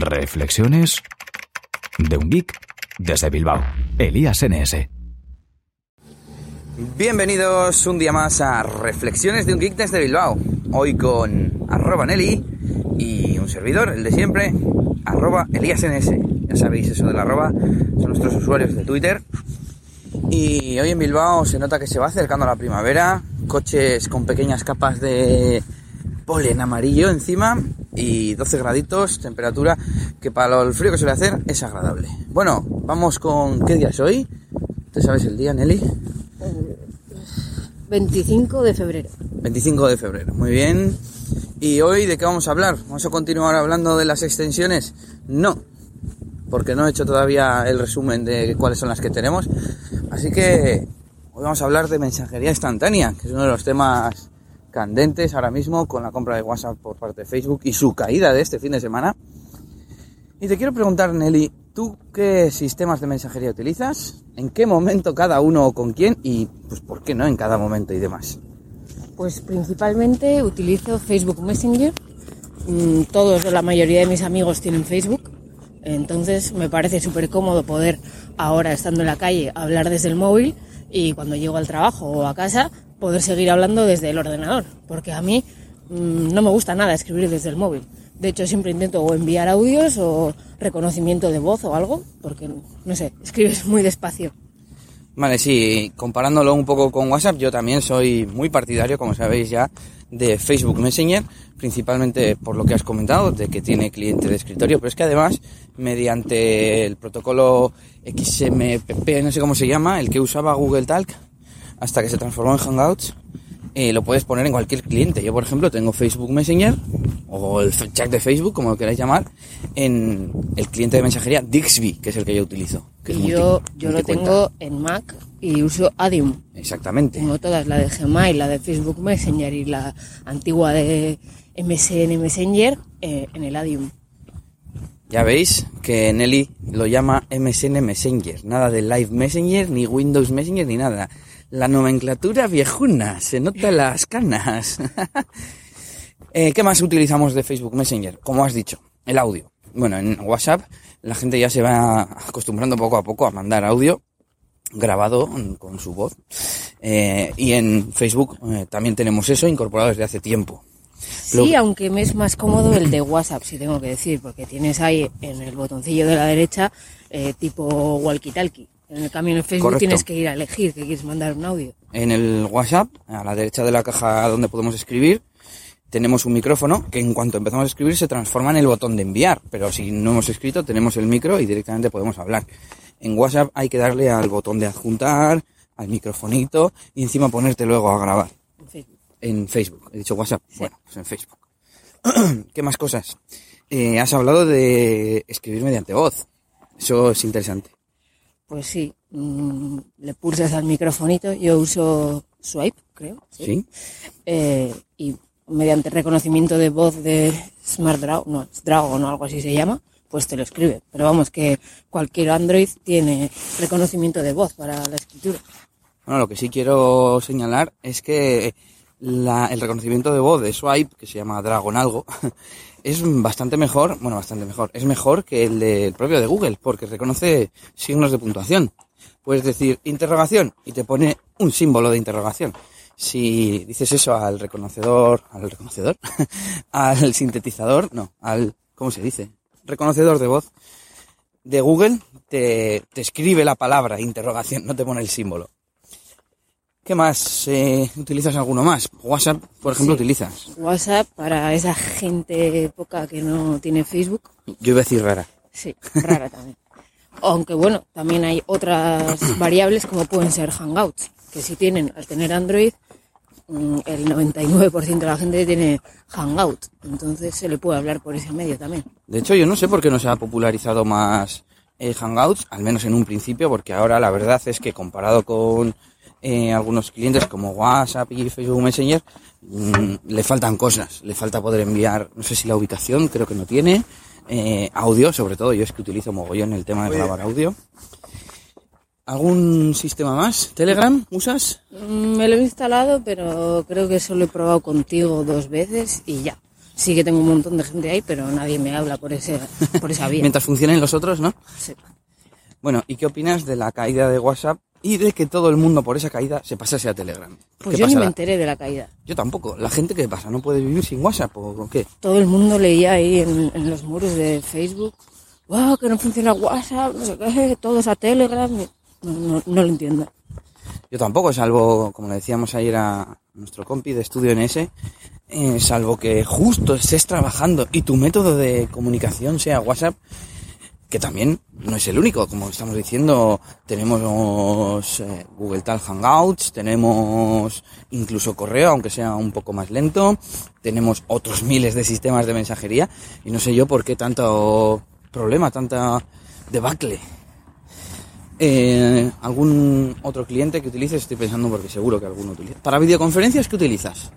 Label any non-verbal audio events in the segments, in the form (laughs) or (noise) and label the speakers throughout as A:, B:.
A: Reflexiones de un geek desde Bilbao. Elías NS.
B: Bienvenidos un día más a Reflexiones de un geek desde Bilbao. Hoy con arroba Nelly y un servidor, el de siempre, arroba Elías NS. Ya sabéis eso del arroba, son nuestros usuarios de Twitter. Y hoy en Bilbao se nota que se va acercando la primavera, coches con pequeñas capas de polen amarillo encima y 12 graditos, temperatura que para el frío que suele hacer es agradable. Bueno, vamos con qué día es hoy. ¿Tú sabes el día, Nelly?
C: 25 de febrero.
B: 25 de febrero, muy bien. ¿Y hoy de qué vamos a hablar? ¿Vamos a continuar hablando de las extensiones? No, porque no he hecho todavía el resumen de cuáles son las que tenemos. Así que hoy vamos a hablar de mensajería instantánea, que es uno de los temas candentes ahora mismo con la compra de WhatsApp por parte de Facebook y su caída de este fin de semana. Y te quiero preguntar, Nelly, ¿tú qué sistemas de mensajería utilizas? ¿En qué momento cada uno o con quién? Y pues por qué no en cada momento y demás.
C: Pues principalmente utilizo Facebook Messenger. Mm, todos, la mayoría de mis amigos tienen Facebook. Entonces me parece súper cómodo poder ahora, estando en la calle, hablar desde el móvil y cuando llego al trabajo o a casa poder seguir hablando desde el ordenador, porque a mí mmm, no me gusta nada escribir desde el móvil. De hecho, siempre intento o enviar audios o reconocimiento de voz o algo, porque, no sé, escribes muy despacio.
B: Vale, sí, comparándolo un poco con WhatsApp, yo también soy muy partidario, como sabéis ya, de Facebook Messenger, principalmente por lo que has comentado, de que tiene cliente de escritorio, pero es que además, mediante el protocolo XMPP, no sé cómo se llama, el que usaba Google Talk, hasta que se transformó en Hangouts, eh, lo puedes poner en cualquier cliente. Yo, por ejemplo, tengo Facebook Messenger o el chat de Facebook, como lo queráis llamar, en el cliente de mensajería Dixby, que es el que yo utilizo. Que
C: y yo, yo lo tengo en Mac y uso Adium.
B: Exactamente.
C: Tengo todas, la de Gmail, la de Facebook Messenger y la antigua de MSN Messenger eh, en el Adium.
B: Ya veis que Nelly lo llama MSN Messenger, nada de Live Messenger, ni Windows Messenger, ni nada. La nomenclatura viejuna, se nota las canas. (laughs) eh, ¿Qué más utilizamos de Facebook Messenger? Como has dicho, el audio. Bueno, en WhatsApp la gente ya se va acostumbrando poco a poco a mandar audio grabado con su voz. Eh, y en Facebook eh, también tenemos eso incorporado desde hace tiempo.
C: Sí, Lo... aunque me es más cómodo el de WhatsApp, si tengo que decir, porque tienes ahí en el botoncillo de la derecha eh, tipo walkie-talkie. En el cambio en Facebook
B: Correcto.
C: tienes que ir a elegir que quieres mandar un audio.
B: En el WhatsApp, a la derecha de la caja donde podemos escribir, tenemos un micrófono que en cuanto empezamos a escribir se transforma en el botón de enviar, pero si no hemos escrito tenemos el micro y directamente podemos hablar. En WhatsApp hay que darle al botón de adjuntar, al microfonito y encima ponerte luego a grabar.
C: En Facebook.
B: En Facebook, he dicho WhatsApp, sí. bueno, pues en Facebook. (clears throat) ¿Qué más cosas? Eh, has hablado de escribir mediante voz. Eso es interesante.
C: Pues sí, mmm, le pulsas al microfonito, yo uso Swipe, creo.
B: Sí. ¿Sí?
C: Eh, y mediante reconocimiento de voz de Smart Dragon, no, Dragon o algo así se llama, pues te lo escribe. Pero vamos, que cualquier Android tiene reconocimiento de voz para la escritura.
B: Bueno, lo que sí quiero señalar es que la, el reconocimiento de voz de Swipe, que se llama Dragon algo, (laughs) es bastante mejor, bueno, bastante mejor, es mejor que el del propio de Google, porque reconoce signos de puntuación. Puedes decir interrogación y te pone un símbolo de interrogación. Si dices eso al reconocedor, al reconocedor, (laughs) al sintetizador, no, al, ¿cómo se dice? Reconocedor de voz de Google, te, te escribe la palabra interrogación, no te pone el símbolo. ¿Qué más? Eh, ¿Utilizas alguno más? WhatsApp, por ejemplo,
C: Sí.
B: utilizas.
C: WhatsApp para esa gente poca que no tiene Facebook,
B: Yo iba a decir rara.
C: sí, rara también. Aunque bueno, también hay otras (clears throat) variables como pueden ser Hangouts, que si tienen, al tener Android, mm, el 99% de la gente tiene Hangout, entonces se le puede hablar por ese medio también.
B: De hecho, yo no sé por qué no se ha popularizado más eh, Hangouts, al menos en un principio, porque ahora la verdad es que comparado con eh, algunos clientes como WhatsApp y Facebook Messenger, mmm, le faltan cosas. Le falta poder enviar, no sé si la ubicación, creo que no tiene, eh, audio, sobre todo, yo es que utilizo mogollón el tema de grabar audio. ¿Algún sistema más? ¿Telegram usas?
C: Mm, Me lo he instalado, pero creo que solo he probado contigo dos veces y ya. Sí que tengo un montón de gente ahí, pero nadie me habla por, ese, por esa (laughs) vía.
B: Mientras funcionen los otros, ¿no?
C: Sí.
B: Bueno, ¿y qué opinas de la caída de WhatsApp y de que todo el mundo por esa caída se pasase a Telegram?
C: Pues
B: ¿Qué
C: yo ni me enteré de la caída.
B: Yo tampoco. ¿La gente qué pasa? ¿No puede vivir sin WhatsApp o o qué?
C: Todo el mundo leía ahí en, en los muros de Facebook, wow, que no funciona WhatsApp, no sé qué, todos a Telegram. No, no, no lo entiendo.
B: Yo tampoco, salvo, como le decíamos ayer a nuestro compi de estudio NS, eh, salvo que justo estés trabajando y tu método de comunicación sea WhatsApp, que también no es el único, como estamos diciendo, tenemos eh, Google Tal Hangouts, tenemos incluso correo, aunque sea un poco más lento, tenemos otros miles de sistemas de mensajería y no sé yo por qué tanto problema, tanta debacle. Eh, ¿Algún otro cliente que utilices? Estoy pensando porque seguro que alguno utiliza. ¿Para videoconferencias qué utilizas?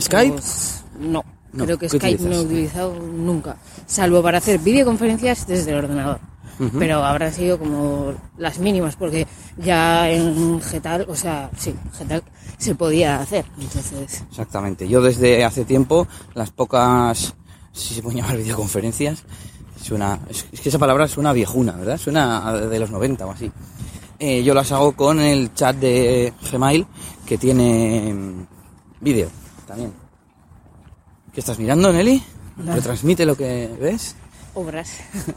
B: ¿Skype?
C: Pues, no,
B: No,
C: creo que
B: ¿qué
C: Skype no he utilizado nunca, salvo para hacer videoconferencias desde el ordenador. Pero habrán sido como las mínimas, porque ya en Getal, o sea, sí, Getal se podía hacer. Entonces,
B: Exactamente. Yo desde hace tiempo, las pocas, si se pueden llamar videoconferencias, suena, es, que esa palabra suena viejuna, ¿verdad? Suena de los 90 o así. Eh, yo las hago con el chat de Gmail, que tiene mm, vídeo también. ¿Qué estás mirando, Nelly?
C: Nada.
B: ¿Retransmite lo que ves?
C: obras. (laughs)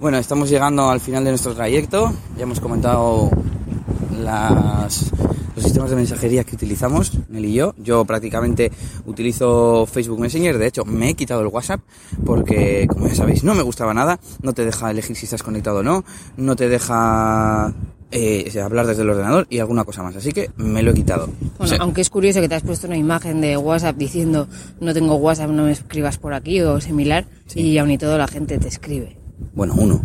B: Bueno, estamos llegando al final de nuestro trayecto. Ya hemos comentado las, los sistemas de mensajería que utilizamos, Nelly y yo. Yo prácticamente utilizo Facebook Messenger. De hecho, me he quitado el WhatsApp porque, como ya sabéis, no me gustaba nada. No te deja elegir si estás conectado o no. No te deja eh, hablar desde el ordenador y alguna cosa más. Así que me lo he quitado. O
C: Bueno,
B: sea,
C: aunque es curioso que te has puesto una imagen de WhatsApp diciendo no tengo WhatsApp, no me escribas por aquí o similar, y aún y todo la gente te escribe.
B: Bueno, uno.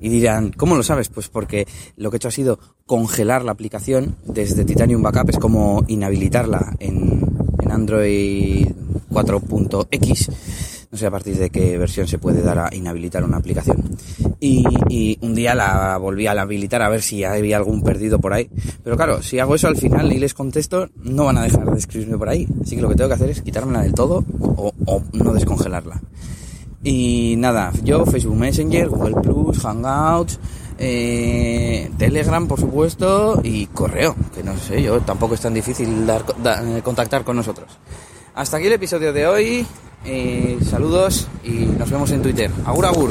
B: Y dirán, ¿cómo lo sabes? Pues porque lo que he hecho ha sido congelar la aplicación desde Titanium Backup, es como inhabilitarla en, en Android 4.x. No sé a partir de qué versión se puede dar a inhabilitar una aplicación. Y, un día la volví a habilitar a ver si había algún perdido por ahí. Pero claro, si hago eso al final y les contesto, no van a dejar de escribirme por ahí. Así que lo que tengo que hacer es quitármela del todo o, no descongelarla. Y nada, yo Facebook Messenger, Google Plus, Hangouts, eh, Telegram por supuesto y correo, que no sé, yo tampoco es tan difícil dar, da- eh, contactar con nosotros. Hasta aquí el episodio de hoy, eh, saludos y nos vemos en Twitter. Agur agur.